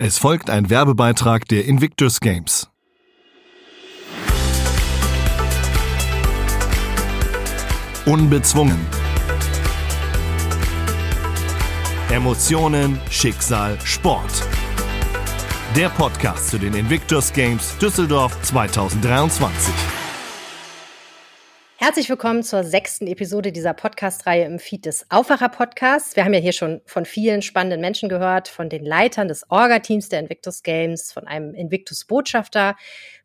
Es folgt ein Werbebeitrag der Invictus Games. Unbezwungen. Emotionen, Schicksal, Sport. Der Podcast zu den Invictus Games Düsseldorf 2023. Herzlich willkommen zur sechsten Episode dieser Podcast-Reihe im Feed des Aufwacher-Podcasts. Wir haben ja hier schon von vielen spannenden Menschen gehört, von den Leitern des Orga-Teams der Invictus Games, von einem Invictus-Botschafter,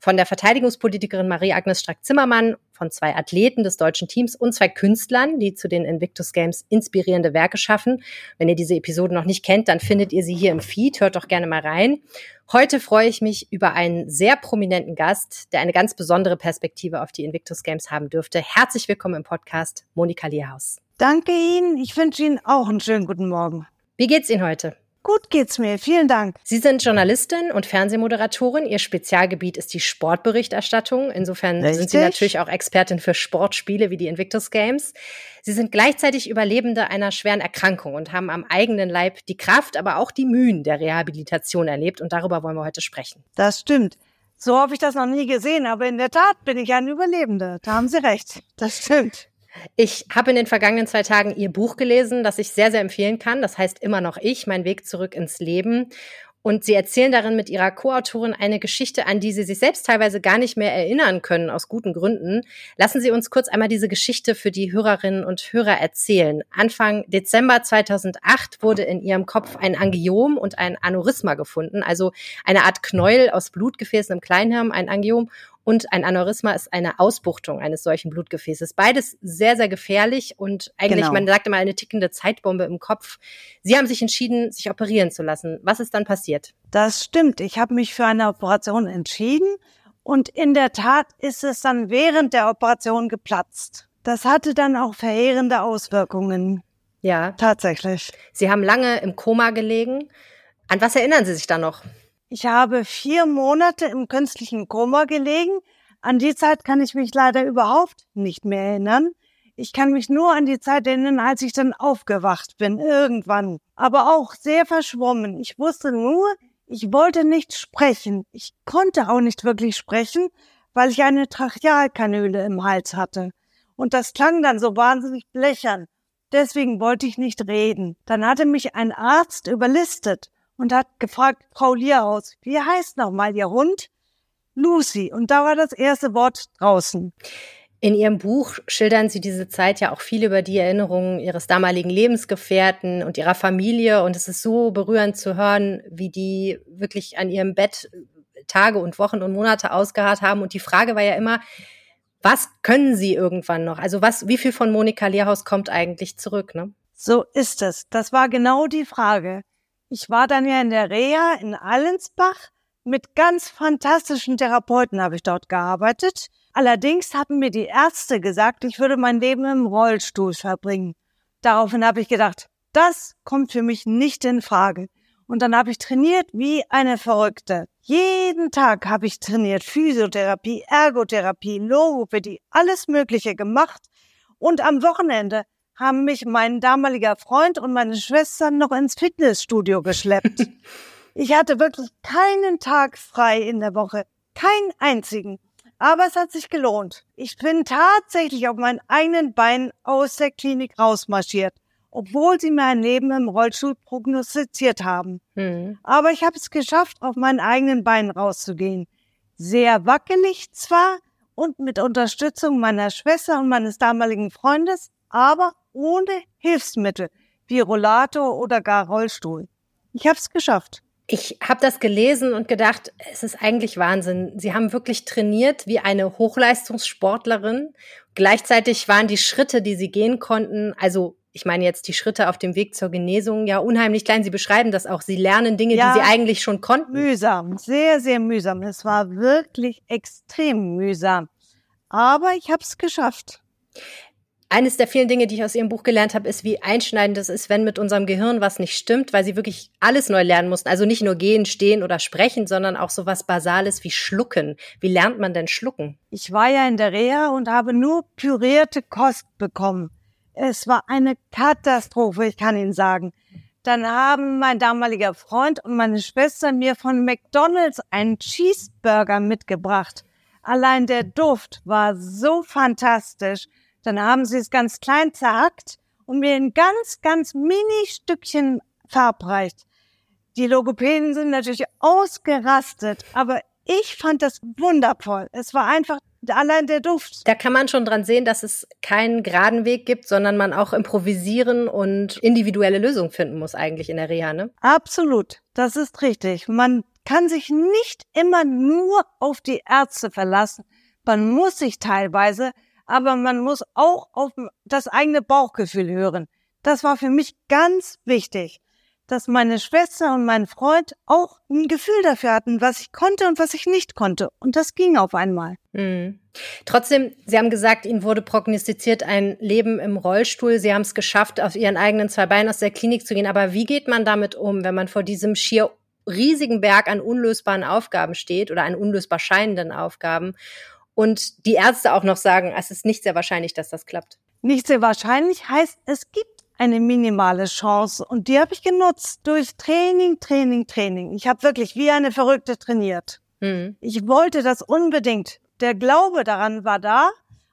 von der Verteidigungspolitikerin Marie-Agnes Strack-Zimmermann, von zwei Athleten des deutschen Teams und zwei Künstlern, die zu den Invictus Games inspirierende Werke schaffen. Wenn ihr diese Episode noch nicht kennt, dann findet ihr sie hier im Feed. Hört doch gerne mal rein. Heute freue ich mich über einen sehr prominenten Gast, der eine ganz besondere Perspektive auf die Invictus Games haben dürfte. Herzlich willkommen im Podcast, Monika Lierhaus. Danke Ihnen. Ich wünsche Ihnen auch einen schönen guten Morgen. Wie geht's Ihnen heute? Gut geht's mir. Vielen Dank. Sie sind Journalistin und Fernsehmoderatorin. Ihr Spezialgebiet ist die Sportberichterstattung. Insofern Richtig. sind Sie natürlich auch Expertin für Sportspiele wie die Invictus Games. Sie sind gleichzeitig Überlebende einer schweren Erkrankung und haben am eigenen Leib die Kraft, aber auch die Mühen der Rehabilitation erlebt. Und darüber wollen wir heute sprechen. Das stimmt. So habe ich das noch nie gesehen, aber in der Tat bin ich ein Überlebender. Da haben Sie recht. Das stimmt. Ich habe in den vergangenen zwei Tagen Ihr Buch gelesen, das ich sehr, sehr empfehlen kann. Das heißt immer noch ich, mein Weg zurück ins Leben. Und Sie erzählen darin mit Ihrer Co-Autorin eine Geschichte, an die Sie sich selbst teilweise gar nicht mehr erinnern können, aus guten Gründen. Lassen Sie uns kurz einmal diese Geschichte für die Hörerinnen und Hörer erzählen. Anfang Dezember 2008 wurde in Ihrem Kopf ein Angiom und ein Aneurysma gefunden, also eine Art Knäuel aus Blutgefäßen im Kleinhirn, ein Angiom und ein Aneurysma ist eine Ausbuchtung eines solchen Blutgefäßes. Beides sehr, sehr gefährlich und eigentlich, genau. man sagt immer, eine tickende Zeitbombe im Kopf. Sie haben sich entschieden, sich operieren zu lassen. Was ist dann passiert? Das stimmt. Ich habe mich für eine Operation entschieden und in der Tat ist es dann während der Operation geplatzt. Das hatte dann auch verheerende Auswirkungen. Ja. Tatsächlich. Sie haben lange im Koma gelegen. An was erinnern Sie sich da noch? Ich habe vier Monate im künstlichen Koma gelegen. An die Zeit kann ich mich leider überhaupt nicht mehr erinnern. Ich kann mich nur an die Zeit erinnern, als ich dann aufgewacht bin, irgendwann. Aber auch sehr verschwommen. Ich wusste nur, ich wollte nicht sprechen. Ich konnte auch nicht wirklich sprechen, weil ich eine Trachealkanüle im Hals hatte. Und das klang dann so wahnsinnig blechern. Deswegen wollte ich nicht reden. Dann hatte mich ein Arzt überlistet und hat gefragt, Frau Lierhaus, wie heißt nochmal Ihr Hund? Lucy. Und da war das erste Wort draußen. In Ihrem Buch schildern Sie diese Zeit ja auch viel über die Erinnerungen Ihres damaligen Lebensgefährten und Ihrer Familie. Und es ist so berührend zu hören, wie die wirklich an ihrem Bett Tage und Wochen und Monate ausgeharrt haben. Und die Frage war ja immer, was können Sie irgendwann noch? Also was, wie viel von Monika Lehrhaus kommt eigentlich zurück, ne? So ist es. Das war genau die Frage. Ich war dann ja in der Reha in Allensbach. Mit ganz fantastischen Therapeuten habe ich dort gearbeitet. Allerdings hatten mir die Ärzte gesagt, ich würde mein Leben im Rollstuhl verbringen. Daraufhin habe ich gedacht, das kommt für mich nicht in Frage. Und dann habe ich trainiert wie eine Verrückte. Jeden Tag habe ich trainiert. Physiotherapie, Ergotherapie, Logopädie, alles Mögliche gemacht. Und am Wochenende haben mich mein damaliger Freund und meine Schwestern noch ins Fitnessstudio geschleppt. ich hatte wirklich keinen Tag frei in der Woche. Keinen einzigen. Aber es hat sich gelohnt. Ich bin tatsächlich auf meinen eigenen Beinen aus der Klinik rausmarschiert, obwohl sie mein Leben im Rollstuhl prognostiziert haben. Mhm. Aber ich habe es geschafft, auf meinen eigenen Beinen rauszugehen. Sehr wackelig zwar und mit Unterstützung meiner Schwester und meines damaligen Freundes, aber ohne Hilfsmittel wie Rollator oder gar Rollstuhl. Ich habe es geschafft. Ich habe das gelesen und gedacht, es ist eigentlich Wahnsinn. Sie haben wirklich trainiert wie eine Hochleistungssportlerin. Gleichzeitig waren die Schritte, die Sie gehen konnten, also ich meine jetzt die Schritte auf dem Weg zur Genesung, ja unheimlich klein. Sie beschreiben das auch. Sie lernen Dinge, ja, die Sie eigentlich schon konnten. Mühsam, sehr, sehr mühsam. Es war wirklich extrem mühsam. Aber ich habe es geschafft eines der vielen Dinge, die ich aus Ihrem Buch gelernt habe, ist, wie einschneidend es ist, wenn mit unserem Gehirn was nicht stimmt, weil Sie wirklich alles neu lernen mussten. Also nicht nur gehen, stehen oder sprechen, sondern auch so was Basales wie schlucken. Wie lernt man denn schlucken? Ich war ja in der Reha und habe nur pürierte Kost bekommen. Es war eine Katastrophe, ich kann Ihnen sagen. Dann haben mein damaliger Freund und meine Schwester mir von McDonald's einen Cheeseburger mitgebracht. Allein der Duft war so fantastisch. Dann haben sie es ganz klein zerhackt und mir ein ganz, ganz mini Stückchen verabreicht. Die Logopäden sind natürlich ausgerastet, aber ich fand das wundervoll. Es war einfach allein der Duft. Da kann man schon dran sehen, dass es keinen geraden Weg gibt, sondern man auch improvisieren und individuelle Lösungen finden muss eigentlich in der Reha, ne? Absolut. Das ist richtig. Man kann sich nicht immer nur auf die Ärzte verlassen. Man muss sich teilweise, aber man muss auch auf das eigene Bauchgefühl hören. Das war für mich ganz wichtig dass meine Schwester und mein Freund auch ein Gefühl dafür hatten, was ich konnte und was ich nicht konnte. Und das ging auf einmal. Mhm. Trotzdem, Sie haben gesagt, Ihnen wurde prognostiziert ein Leben im Rollstuhl. Sie haben es geschafft, auf Ihren eigenen zwei Beinen aus der Klinik zu gehen. Aber wie geht man damit um, wenn man vor diesem schier riesigen Berg an unlösbaren Aufgaben steht oder an unlösbar scheinenden Aufgaben und die Ärzte auch noch sagen, es ist nicht sehr wahrscheinlich, dass das klappt? Nicht sehr wahrscheinlich heißt, es gibt eine minimale Chance und die habe ich genutzt durch Training, Training, Training. Ich habe wirklich wie eine Verrückte trainiert. Mhm. Ich wollte das unbedingt. Der Glaube daran war da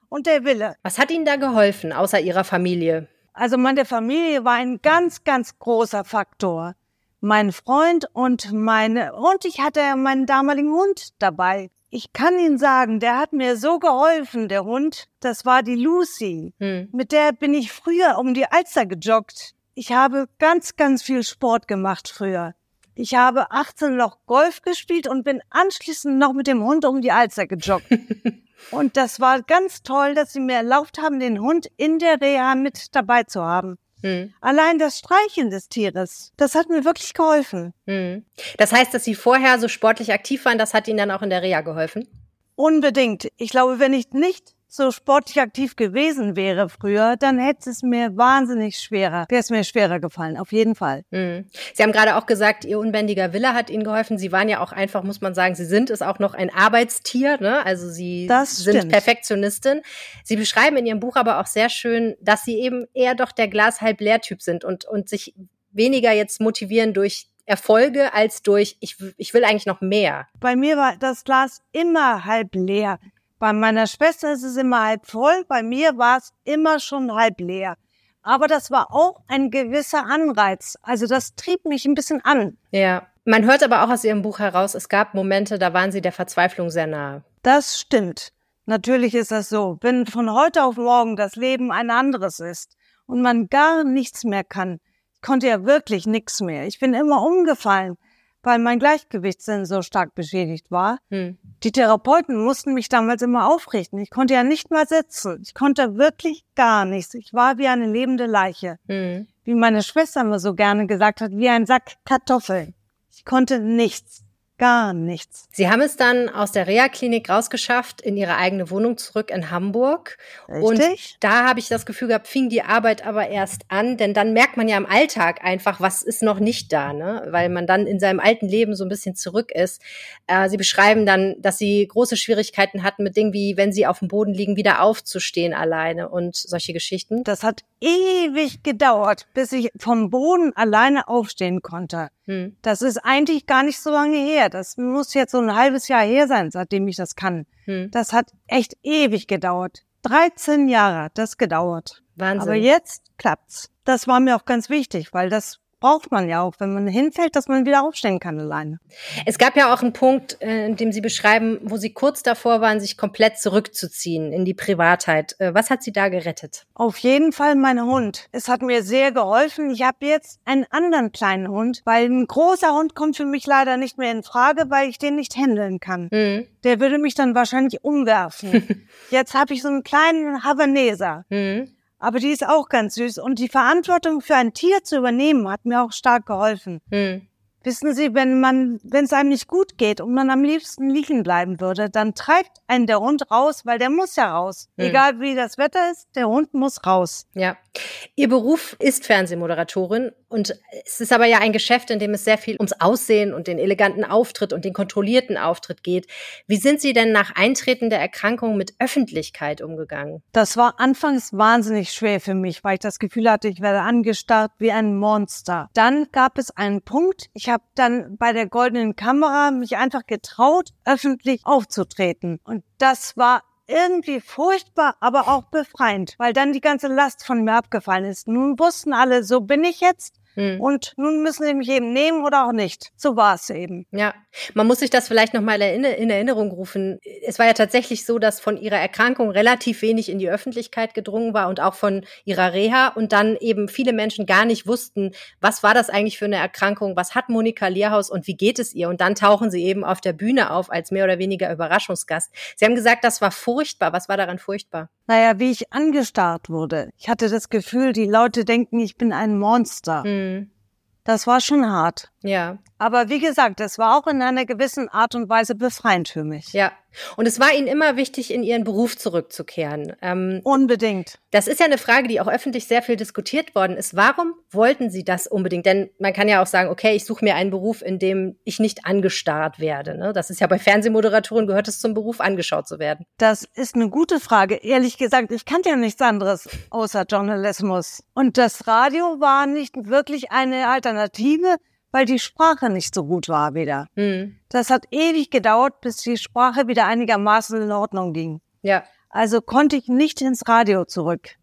und der Wille. Was hat Ihnen da geholfen, außer Ihrer Familie? Also meine Familie war ein ganz, ganz großer Faktor. Mein Freund und meine, und ich hatte meinen damaligen Hund dabei. Ich kann Ihnen sagen, der hat mir so geholfen, der Hund. Das war die Lucy. Hm. Mit der bin ich früher um die Alster gejoggt. Ich habe ganz, ganz viel Sport gemacht früher. Ich habe 18 Loch Golf gespielt und bin anschließend noch mit dem Hund um die Alster gejoggt. und das war ganz toll, dass sie mir erlaubt haben, den Hund in der Reha mit dabei zu haben. Hm. Allein das Streichen des Tieres, das hat mir wirklich geholfen. Hm. Das heißt, dass Sie vorher so sportlich aktiv waren, das hat Ihnen dann auch in der Reha geholfen? Unbedingt. Ich glaube, wenn ich nicht so sportlich aktiv gewesen wäre früher, dann hätte es mir wahnsinnig schwerer, wäre es mir schwerer gefallen, auf jeden Fall. Mhm. Sie haben gerade auch gesagt, Ihr unbändiger Wille hat Ihnen geholfen. Sie waren ja auch einfach, muss man sagen, Sie sind es auch noch ein Arbeitstier, ne? Also Sie das sind stimmt. Perfektionistin. Sie beschreiben in Ihrem Buch aber auch sehr schön, dass Sie eben eher doch der Glas halb leer Typ sind und, und sich weniger jetzt motivieren durch Erfolge als durch, ich, ich will eigentlich noch mehr. Bei mir war das Glas immer halb leer. Bei meiner Schwester ist es immer halb voll, bei mir war es immer schon halb leer. Aber das war auch ein gewisser Anreiz. Also das trieb mich ein bisschen an. Ja. Man hört aber auch aus Ihrem Buch heraus, es gab Momente, da waren Sie der Verzweiflung sehr nahe. Das stimmt. Natürlich ist das so. Wenn von heute auf morgen das Leben ein anderes ist und man gar nichts mehr kann, ich konnte ja wirklich nichts mehr. Ich bin immer umgefallen weil mein Gleichgewichtssinn so stark beschädigt war. Hm. Die Therapeuten mussten mich damals immer aufrichten. Ich konnte ja nicht mal sitzen. Ich konnte wirklich gar nichts. Ich war wie eine lebende Leiche. Hm. Wie meine Schwester mir so gerne gesagt hat, wie ein Sack Kartoffeln. Ich konnte nichts gar nichts. Sie haben es dann aus der Reha-Klinik rausgeschafft in Ihre eigene Wohnung zurück in Hamburg. Richtig. Und da habe ich das Gefühl gehabt, fing die Arbeit aber erst an, denn dann merkt man ja im Alltag einfach, was ist noch nicht da, ne? weil man dann in seinem alten Leben so ein bisschen zurück ist. Äh, Sie beschreiben dann, dass Sie große Schwierigkeiten hatten mit Dingen wie, wenn Sie auf dem Boden liegen, wieder aufzustehen alleine und solche Geschichten. Das hat ewig gedauert, bis ich vom Boden alleine aufstehen konnte. Hm. Das ist eigentlich gar nicht so lange her. Das muss jetzt so ein halbes Jahr her sein, seitdem ich das kann. Hm. Das hat echt ewig gedauert. 13 Jahre hat das gedauert. Wahnsinn. Aber jetzt klappt's. Das war mir auch ganz wichtig, weil das braucht man ja auch, wenn man hinfällt, dass man wieder aufstehen kann alleine. Es gab ja auch einen Punkt, äh, in dem Sie beschreiben, wo Sie kurz davor waren, sich komplett zurückzuziehen in die Privatheit. Äh, was hat Sie da gerettet? Auf jeden Fall mein Hund. Es hat mir sehr geholfen. Ich habe jetzt einen anderen kleinen Hund, weil ein großer Hund kommt für mich leider nicht mehr in Frage, weil ich den nicht handeln kann. Mhm. Der würde mich dann wahrscheinlich umwerfen. jetzt habe ich so einen kleinen Havaneser. Mhm. Aber die ist auch ganz süß. Und die Verantwortung für ein Tier zu übernehmen, hat mir auch stark geholfen. Hm. Wissen Sie, wenn man, wenn es einem nicht gut geht und man am liebsten liegen bleiben würde, dann treibt einen der Hund raus, weil der muss ja raus. Mhm. Egal wie das Wetter ist, der Hund muss raus. Ja. Ihr Beruf ist Fernsehmoderatorin und es ist aber ja ein Geschäft, in dem es sehr viel ums Aussehen und den eleganten Auftritt und den kontrollierten Auftritt geht. Wie sind Sie denn nach Eintreten der Erkrankung mit Öffentlichkeit umgegangen? Das war anfangs wahnsinnig schwer für mich, weil ich das Gefühl hatte, ich werde angestarrt wie ein Monster. Dann gab es einen Punkt, ich habe dann bei der goldenen Kamera mich einfach getraut, öffentlich aufzutreten. Und das war irgendwie furchtbar, aber auch befreiend, weil dann die ganze Last von mir abgefallen ist. Nun wussten alle, so bin ich jetzt hm. Und nun müssen sie mich eben nehmen oder auch nicht. So war es eben. Ja, man muss sich das vielleicht nochmal in Erinnerung rufen. Es war ja tatsächlich so, dass von ihrer Erkrankung relativ wenig in die Öffentlichkeit gedrungen war und auch von ihrer Reha und dann eben viele Menschen gar nicht wussten, was war das eigentlich für eine Erkrankung, was hat Monika Lierhaus und wie geht es ihr? Und dann tauchen sie eben auf der Bühne auf als mehr oder weniger Überraschungsgast. Sie haben gesagt, das war furchtbar. Was war daran furchtbar? Naja, wie ich angestarrt wurde. Ich hatte das Gefühl, die Leute denken, ich bin ein Monster. Mhm. Das war schon hart. Ja. Aber wie gesagt, es war auch in einer gewissen Art und Weise befreiend für mich. Ja. Und es war Ihnen immer wichtig, in Ihren Beruf zurückzukehren. Ähm, Unbedingt. Das ist ja eine Frage, die auch öffentlich sehr viel diskutiert worden ist. Warum wollten Sie das unbedingt? Denn man kann ja auch sagen, okay, ich suche mir einen Beruf, in dem ich nicht angestarrt werde. Ne? Das ist ja bei Fernsehmoderatoren gehört es zum Beruf, angeschaut zu werden. Das ist eine gute Frage. Ehrlich gesagt, ich kannte ja nichts anderes außer Journalismus. Und das Radio war nicht wirklich eine Alternative weil die Sprache nicht so gut war wieder. Mhm. Das hat ewig gedauert, bis die Sprache wieder einigermaßen in Ordnung ging. Ja. Also konnte ich nicht ins Radio zurück.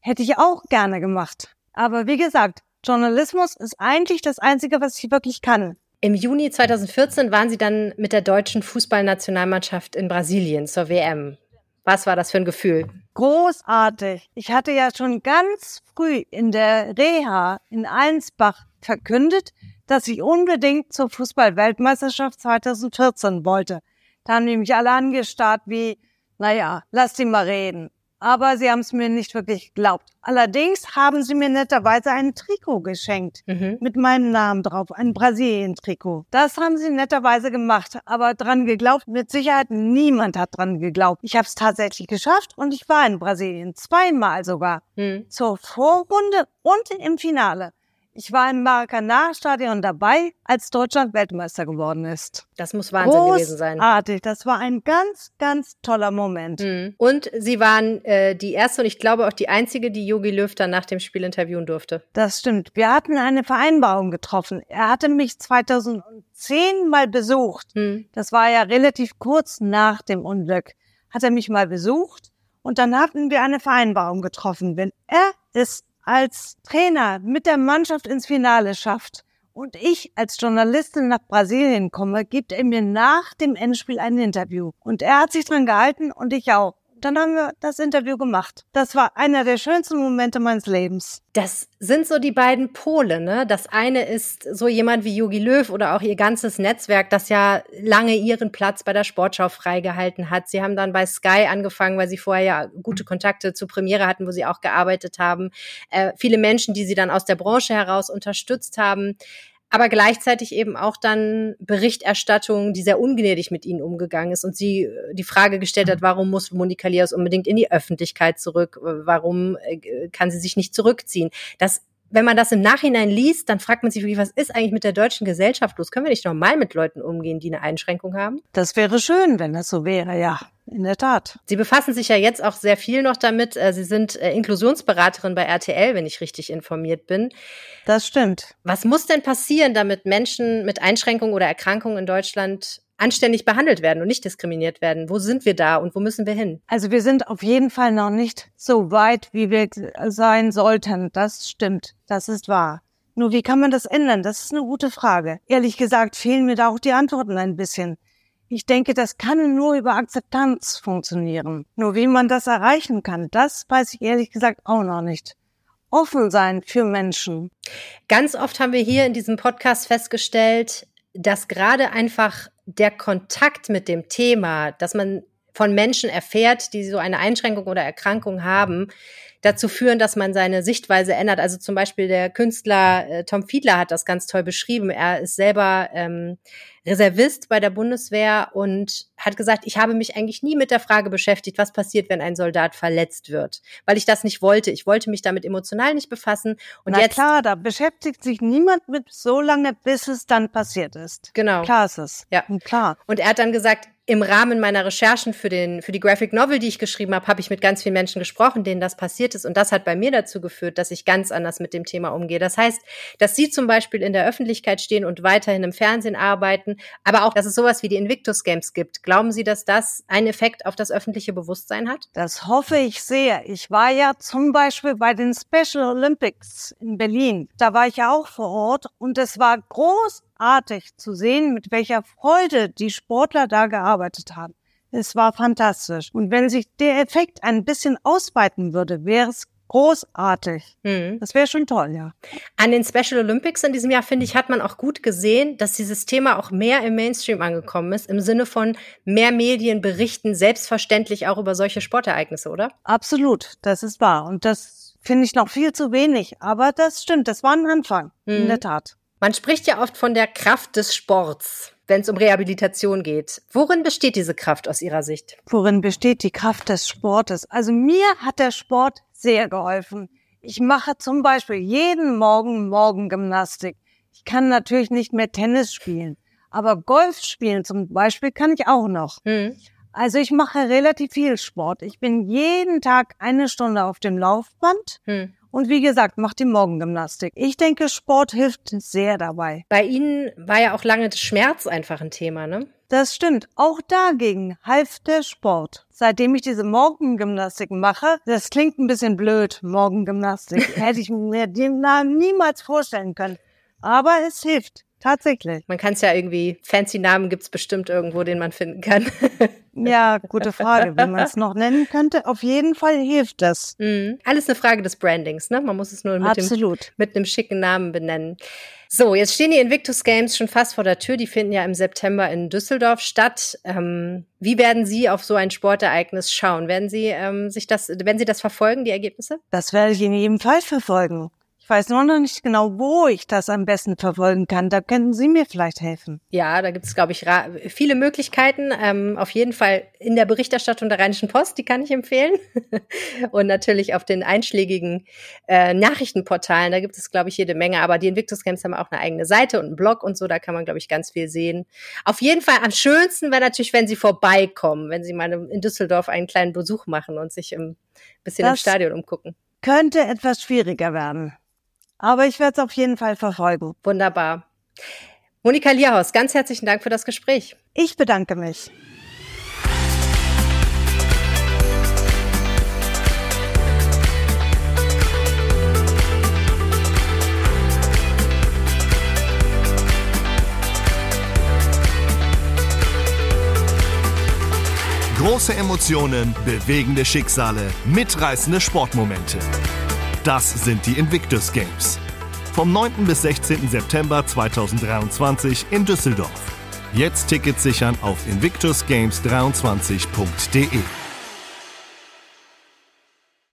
Hätte ich auch gerne gemacht. Aber wie gesagt, Journalismus ist eigentlich das Einzige, was ich wirklich kann. Im Juni 2014 waren Sie dann mit der deutschen Fußballnationalmannschaft in Brasilien zur WM. Was war das für ein Gefühl? Großartig. Ich hatte ja schon ganz früh in der Reha in Allensbach verkündet, dass ich unbedingt zur Fußball-Weltmeisterschaft 2014 wollte. Da haben die mich alle angestarrt wie, naja, lass sie mal reden. Aber sie haben es mir nicht wirklich geglaubt. Allerdings haben sie mir netterweise ein Trikot geschenkt mhm. mit meinem Namen drauf, ein Brasilien-Trikot. Das haben sie netterweise gemacht, aber dran geglaubt, mit Sicherheit niemand hat dran geglaubt. Ich habe es tatsächlich geschafft und ich war in Brasilien, zweimal sogar, mhm. zur Vorrunde und im Finale. Ich war im Maracanã-Stadion dabei, als Deutschland Weltmeister geworden ist. Das muss Wahnsinn Großartig. gewesen sein. Großartig. Das war ein ganz, ganz toller Moment. Mhm. Und Sie waren äh, die erste und ich glaube auch die einzige, die Yogi Löw dann nach dem Spiel interviewen durfte. Das stimmt. Wir hatten eine Vereinbarung getroffen. Er hatte mich 2010 mal besucht. Mhm. Das war ja relativ kurz nach dem Unglück. Hat er mich mal besucht und dann hatten wir eine Vereinbarung getroffen. Wenn er es als Trainer mit der Mannschaft ins Finale schafft und ich als Journalistin nach Brasilien komme, gibt er mir nach dem Endspiel ein Interview. Und er hat sich dran gehalten und ich auch dann haben wir das Interview gemacht. Das war einer der schönsten Momente meines Lebens. Das sind so die beiden Pole, ne? Das eine ist so jemand wie Yogi Löw oder auch ihr ganzes Netzwerk, das ja lange ihren Platz bei der Sportschau freigehalten hat. Sie haben dann bei Sky angefangen, weil sie vorher ja gute Kontakte zur Premiere hatten, wo sie auch gearbeitet haben. Äh, viele Menschen, die sie dann aus der Branche heraus unterstützt haben aber gleichzeitig eben auch dann Berichterstattung, die sehr ungnädig mit ihnen umgegangen ist und sie äh, die Frage gestellt hat, warum muss Monika Lias unbedingt in die Öffentlichkeit zurück? Warum äh, kann sie sich nicht zurückziehen? Das wenn man das im Nachhinein liest, dann fragt man sich wirklich, was ist eigentlich mit der deutschen Gesellschaft los? Können wir nicht normal mit Leuten umgehen, die eine Einschränkung haben? Das wäre schön, wenn das so wäre, ja. In der Tat. Sie befassen sich ja jetzt auch sehr viel noch damit. Äh, Sie sind äh, Inklusionsberaterin bei RTL, wenn ich richtig informiert bin. Das stimmt. Was muss denn passieren, damit Menschen mit Einschränkungen oder Erkrankungen in Deutschland anständig behandelt werden und nicht diskriminiert werden? Wo sind wir da und wo müssen wir hin? Also wir sind auf jeden Fall noch nicht so weit, wie wir sein sollten. Das stimmt. Das ist wahr. Nur wie kann man das ändern? Das ist eine gute Frage. Ehrlich gesagt fehlen mir da auch die Antworten ein bisschen. Ich denke, das kann nur über Akzeptanz funktionieren. Nur wie man das erreichen kann, das weiß ich ehrlich gesagt auch noch nicht. Offen sein für Menschen. Ganz oft haben wir hier in diesem Podcast festgestellt, dass gerade einfach der Kontakt mit dem Thema, dass man von Menschen erfährt, die so eine Einschränkung oder Erkrankung haben, dazu führen, dass man seine Sichtweise ändert. Also zum Beispiel der Künstler äh, Tom Fiedler hat das ganz toll beschrieben. Er ist selber ähm, Reservist bei der Bundeswehr und hat gesagt, ich habe mich eigentlich nie mit der Frage beschäftigt, was passiert, wenn ein Soldat verletzt wird, weil ich das nicht wollte. Ich wollte mich damit emotional nicht befassen. Und Na jetzt klar, da beschäftigt sich niemand mit so lange, bis es dann passiert ist. Genau. Klar ist es. Ja. Klar. Und er hat dann gesagt, im Rahmen meiner Recherchen für, den, für die Graphic Novel, die ich geschrieben habe, habe ich mit ganz vielen Menschen gesprochen, denen das passiert ist. Und das hat bei mir dazu geführt, dass ich ganz anders mit dem Thema umgehe. Das heißt, dass Sie zum Beispiel in der Öffentlichkeit stehen und weiterhin im Fernsehen arbeiten, aber auch, dass es sowas wie die Invictus Games gibt. Glauben Sie, dass das einen Effekt auf das öffentliche Bewusstsein hat? Das hoffe ich sehr. Ich war ja zum Beispiel bei den Special Olympics in Berlin. Da war ich ja auch vor Ort und es war großartig zu sehen, mit welcher Freude die Sportler da gearbeitet haben. Es war fantastisch. Und wenn sich der Effekt ein bisschen ausweiten würde, wäre es großartig. Hm. Das wäre schon toll, ja. An den Special Olympics in diesem Jahr, finde ich, hat man auch gut gesehen, dass dieses Thema auch mehr im Mainstream angekommen ist, im Sinne von mehr Medien berichten selbstverständlich auch über solche Sportereignisse, oder? Absolut, das ist wahr. Und das finde ich noch viel zu wenig. Aber das stimmt, das war ein Anfang, in Mhm. der Tat. Man spricht ja oft von der Kraft des Sports, wenn es um Rehabilitation geht. Worin besteht diese Kraft aus Ihrer Sicht? Worin besteht die Kraft des Sportes? Also mir hat der Sport sehr geholfen. Ich mache zum Beispiel jeden Morgen Morgengymnastik. Ich kann natürlich nicht mehr Tennis spielen, aber Golf spielen zum Beispiel kann ich auch noch. Hm. Also ich mache relativ viel Sport. Ich bin jeden Tag eine Stunde auf dem Laufband Hm. Und wie gesagt, mache die Morgengymnastik. Ich denke, Sport hilft sehr dabei. Bei Ihnen war ja auch lange Schmerz einfach ein Thema, ne? Das stimmt. Auch dagegen half der Sport. Seitdem ich diese Morgengymnastik mache, das klingt ein bisschen blöd, Morgengymnastik, hätte ich mir den Namen niemals vorstellen können. Aber es hilft, tatsächlich. Man kann es ja irgendwie, fancy Namen gibt's bestimmt irgendwo, den man finden kann. Ja, gute Frage, wie man es noch nennen könnte. Auf jeden Fall hilft das. Mhm. Alles eine Frage des Brandings, ne? Man muss es nur mit, dem, Absolut. mit einem schicken Namen benennen. So, jetzt stehen die Invictus Games schon fast vor der Tür. Die finden ja im September in Düsseldorf statt. Ähm, wie werden Sie auf so ein Sportereignis schauen? Werden Sie ähm, sich das, werden Sie das verfolgen, die Ergebnisse? Das werde ich in jedem Fall verfolgen. Ich weiß nur noch nicht genau, wo ich das am besten verfolgen kann. Da könnten Sie mir vielleicht helfen. Ja, da gibt es, glaube ich, viele Möglichkeiten. Ähm, auf jeden Fall in der Berichterstattung der Rheinischen Post, die kann ich empfehlen. Und natürlich auf den einschlägigen äh, Nachrichtenportalen, da gibt es, glaube ich, jede Menge. Aber die Invictus Games haben auch eine eigene Seite und einen Blog und so, da kann man, glaube ich, ganz viel sehen. Auf jeden Fall am schönsten wäre natürlich, wenn Sie vorbeikommen, wenn Sie mal in Düsseldorf einen kleinen Besuch machen und sich ein bisschen im Das- Stadion umgucken. Könnte etwas schwieriger werden. Aber ich werde es auf jeden Fall verfolgen. Wunderbar. Monika Lierhaus, ganz herzlichen Dank für das Gespräch. Ich bedanke mich. Große Emotionen, bewegende Schicksale, mitreißende Sportmomente. Das sind die Invictus Games. Vom 9. bis 16. September 2023 in Düsseldorf. Jetzt Tickets sichern auf invictusgames23.de.